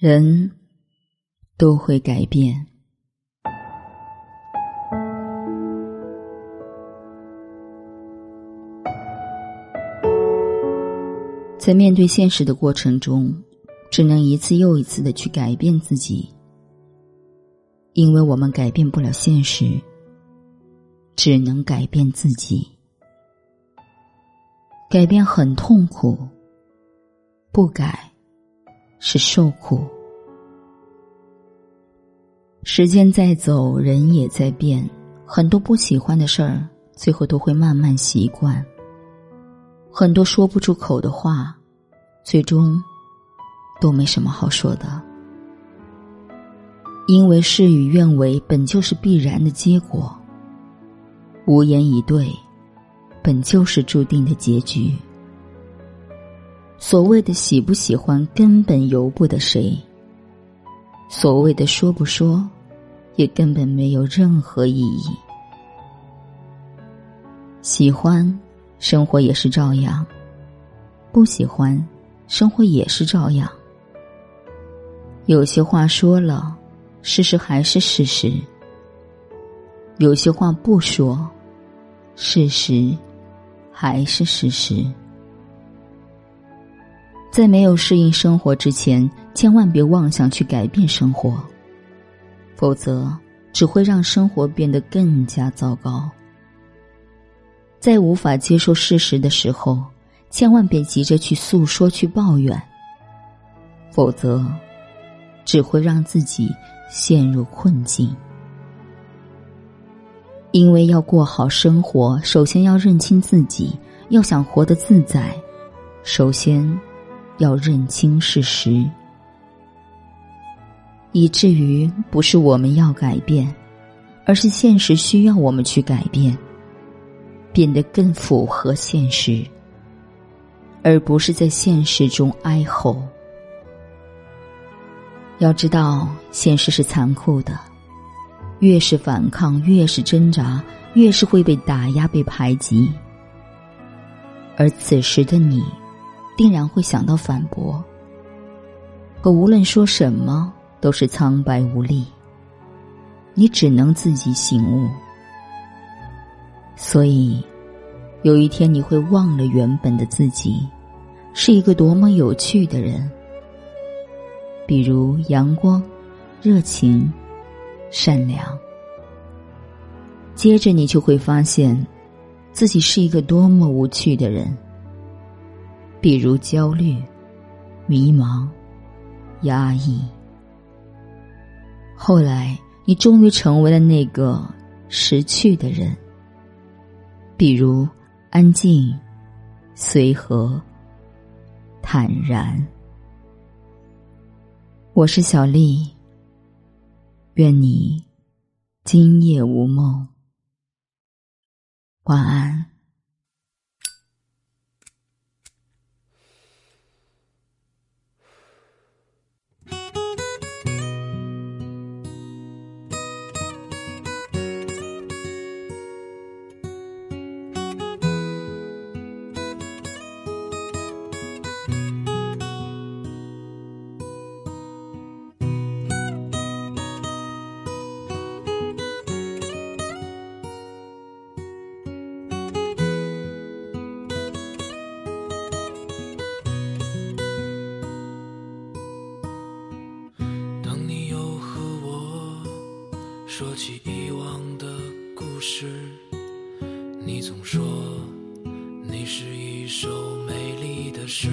人都会改变。在面对现实的过程中，只能一次又一次的去改变自己，因为我们改变不了现实，只能改变自己。改变很痛苦，不改是受苦。时间在走，人也在变，很多不喜欢的事儿，最后都会慢慢习惯。很多说不出口的话，最终都没什么好说的，因为事与愿违本就是必然的结果，无言以对。本就是注定的结局。所谓的喜不喜欢，根本由不得谁；所谓的说不说，也根本没有任何意义。喜欢，生活也是照样；不喜欢，生活也是照样。有些话说了，事实还是事实；有些话不说，事实。还是事实。在没有适应生活之前，千万别妄想去改变生活，否则只会让生活变得更加糟糕。在无法接受事实的时候，千万别急着去诉说、去抱怨，否则只会让自己陷入困境。因为要过好生活，首先要认清自己；要想活得自在，首先要认清事实。以至于不是我们要改变，而是现实需要我们去改变，变得更符合现实，而不是在现实中哀吼。要知道，现实是残酷的。越是反抗，越是挣扎，越是会被打压、被排挤。而此时的你，定然会想到反驳，可无论说什么，都是苍白无力。你只能自己醒悟。所以，有一天你会忘了原本的自己，是一个多么有趣的人。比如阳光、热情。善良，接着你就会发现，自己是一个多么无趣的人。比如焦虑、迷茫、压抑。后来，你终于成为了那个识趣的人。比如安静、随和、坦然。我是小丽。愿你今夜无梦，晚安。说起以往的故事，你总说你是一首美丽的诗。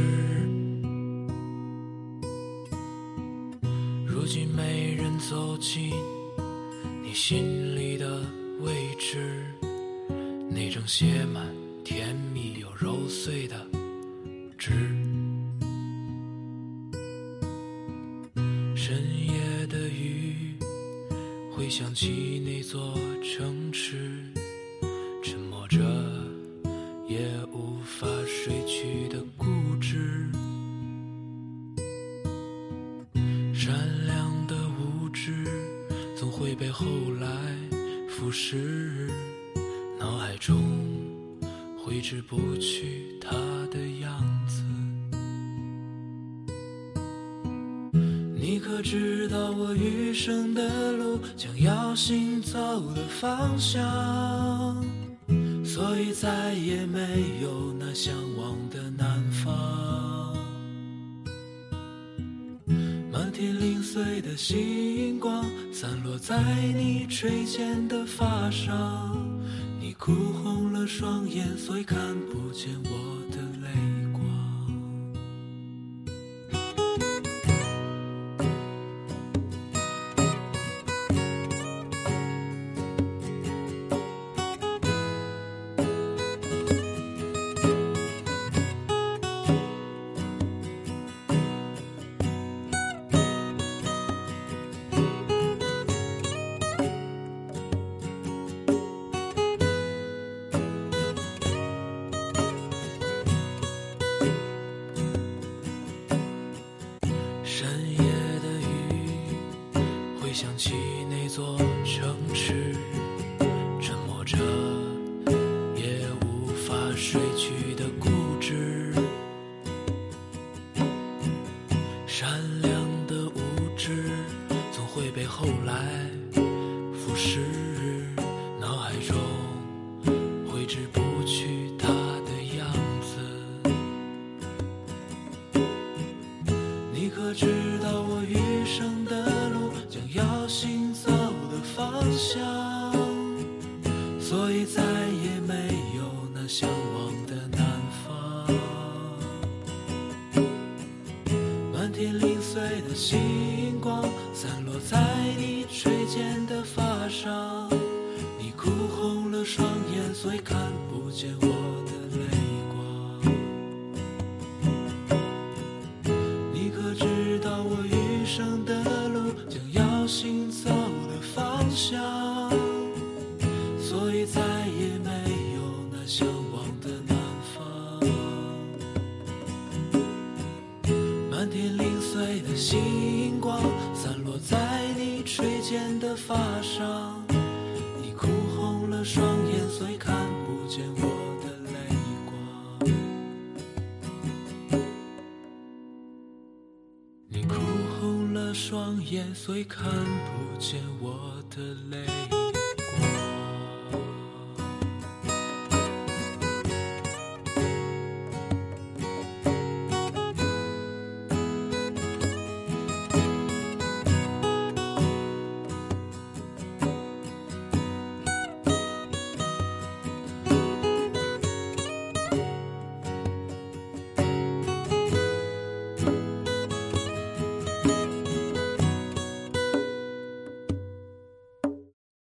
如今没人走进你心里的位置，那张写满甜蜜又揉碎的纸。回想起那座城池，沉默着也无法睡去的固执，善良的无知总会被后来腐蚀，脑海中挥之不去他的样子。你可知道我余生的路将要行走的方向？所以再也没有那向往的南方。满天零碎的星光散落在你垂肩的发上，你哭红了双眼，所以看不见我。的时，脑海中挥之不去他的样子。你可知道我余生的路将？要行走的方向，所以再也没有那向往的南方。满天零碎的星光散落在你上，你哭红了双眼，所以看不见我的泪光。你可知道我余生的路将要？行走的方向，所以再也没有那向往的南方。满天零碎的星发上，你哭红了双眼，虽看不见我的泪光。你哭。红了双眼，虽看不见我的泪。